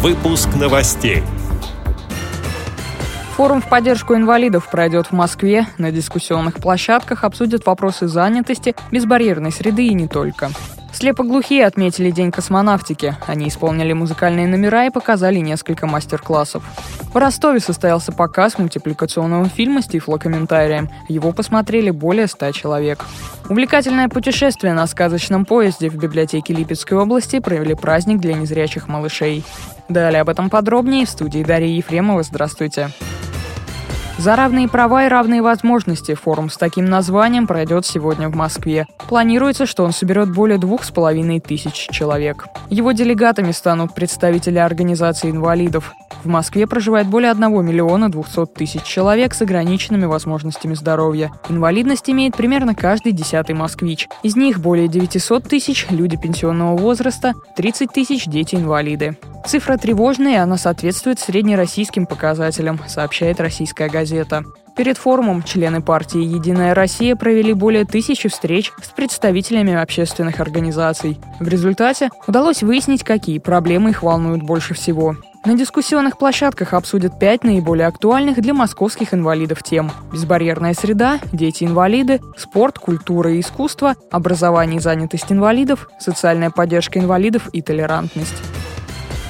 Выпуск новостей. Форум в поддержку инвалидов пройдет в Москве. На дискуссионных площадках обсудят вопросы занятости, безбарьерной среды и не только. Слепоглухие отметили День космонавтики. Они исполнили музыкальные номера и показали несколько мастер-классов. В Ростове состоялся показ мультипликационного фильма с тифлокомментарием. Его посмотрели более ста человек. Увлекательное путешествие на сказочном поезде в библиотеке Липецкой области провели праздник для незрячих малышей. Далее об этом подробнее в студии Дарьи Ефремова. Здравствуйте. За равные права и равные возможности форум с таким названием пройдет сегодня в Москве. Планируется, что он соберет более двух с половиной тысяч человек. Его делегатами станут представители организации инвалидов. В Москве проживает более 1 миллиона 200 тысяч человек с ограниченными возможностями здоровья. Инвалидность имеет примерно каждый десятый москвич. Из них более 900 тысяч – люди пенсионного возраста, 30 тысяч – дети-инвалиды. Цифра тревожная, она соответствует среднероссийским показателям, сообщает российская газета. Перед форумом члены партии «Единая Россия» провели более тысячи встреч с представителями общественных организаций. В результате удалось выяснить, какие проблемы их волнуют больше всего. На дискуссионных площадках обсудят пять наиболее актуальных для московских инвалидов тем. Безбарьерная среда, дети-инвалиды, спорт, культура и искусство, образование и занятость инвалидов, социальная поддержка инвалидов и толерантность.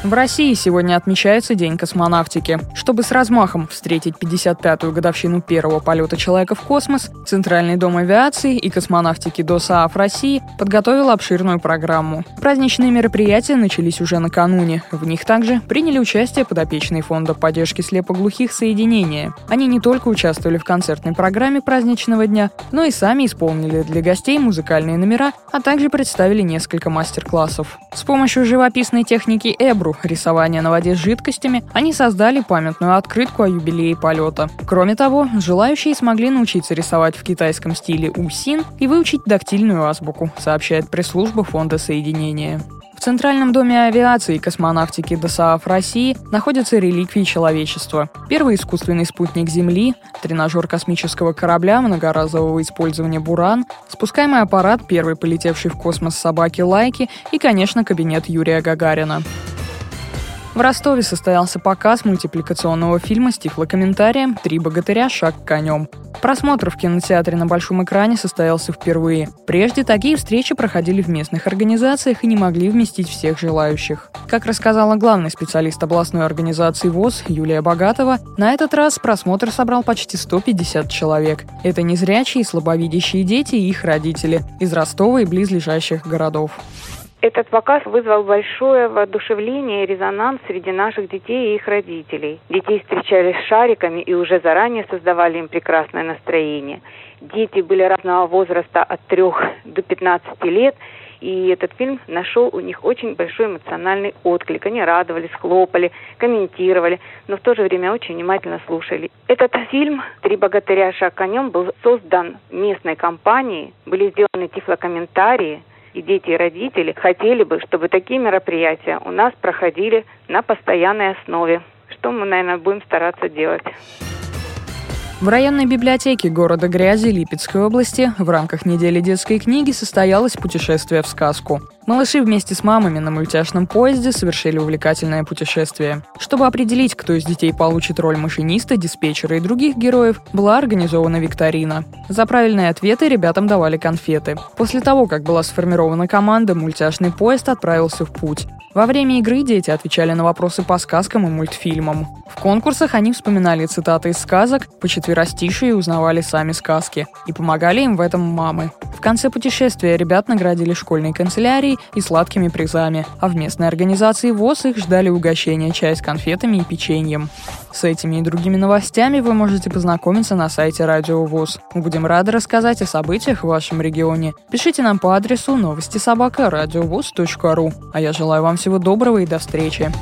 В России сегодня отмечается День космонавтики. Чтобы с размахом встретить 55-ю годовщину первого полета человека в космос, Центральный дом авиации и космонавтики ДОСААФ России подготовил обширную программу. Праздничные мероприятия начались уже накануне. В них также приняли участие подопечные фонда поддержки слепоглухих соединения. Они не только участвовали в концертной программе праздничного дня, но и сами исполнили для гостей музыкальные номера, а также представили несколько мастер-классов. С помощью живописной техники Эбру культуру рисования на воде с жидкостями, они создали памятную открытку о юбилее полета. Кроме того, желающие смогли научиться рисовать в китайском стиле усин и выучить дактильную азбуку, сообщает пресс-служба Фонда соединения. В Центральном доме авиации и космонавтики ДОСААФ России находятся реликвии человечества. Первый искусственный спутник Земли, тренажер космического корабля многоразового использования «Буран», спускаемый аппарат, первый полетевший в космос собаки Лайки и, конечно, кабинет Юрия Гагарина. В Ростове состоялся показ мультипликационного фильма с тифлокомментарием «Три богатыря. Шаг конем». Просмотр в кинотеатре на большом экране состоялся впервые. Прежде такие встречи проходили в местных организациях и не могли вместить всех желающих. Как рассказала главный специалист областной организации ВОЗ Юлия Богатова, на этот раз просмотр собрал почти 150 человек. Это незрячие и слабовидящие дети и их родители из Ростова и близлежащих городов. Этот показ вызвал большое воодушевление и резонанс среди наших детей и их родителей. Детей встречали с шариками и уже заранее создавали им прекрасное настроение. Дети были разного возраста от 3 до 15 лет, и этот фильм нашел у них очень большой эмоциональный отклик. Они радовались, хлопали, комментировали, но в то же время очень внимательно слушали. Этот фильм «Три богатыря шаг конем» был создан местной компанией, были сделаны тифлокомментарии, и дети, и родители хотели бы, чтобы такие мероприятия у нас проходили на постоянной основе, что мы, наверное, будем стараться делать. В районной библиотеке города Грязи Липецкой области в рамках недели детской книги состоялось путешествие в сказку. Малыши вместе с мамами на мультяшном поезде совершили увлекательное путешествие. Чтобы определить, кто из детей получит роль машиниста, диспетчера и других героев, была организована викторина. За правильные ответы ребятам давали конфеты. После того, как была сформирована команда, мультяшный поезд отправился в путь. Во время игры дети отвечали на вопросы по сказкам и мультфильмам. В конкурсах они вспоминали цитаты из сказок, по четверостишие узнавали сами сказки. И помогали им в этом мамы. В конце путешествия ребят наградили школьной канцелярией и сладкими призами, а в местной организации ВОЗ их ждали угощения чай с конфетами и печеньем. С этими и другими новостями вы можете познакомиться на сайте Радио ВОЗ. Мы будем рады рассказать о событиях в вашем регионе. Пишите нам по адресу новости собака. А я желаю вам всего доброго и до встречи.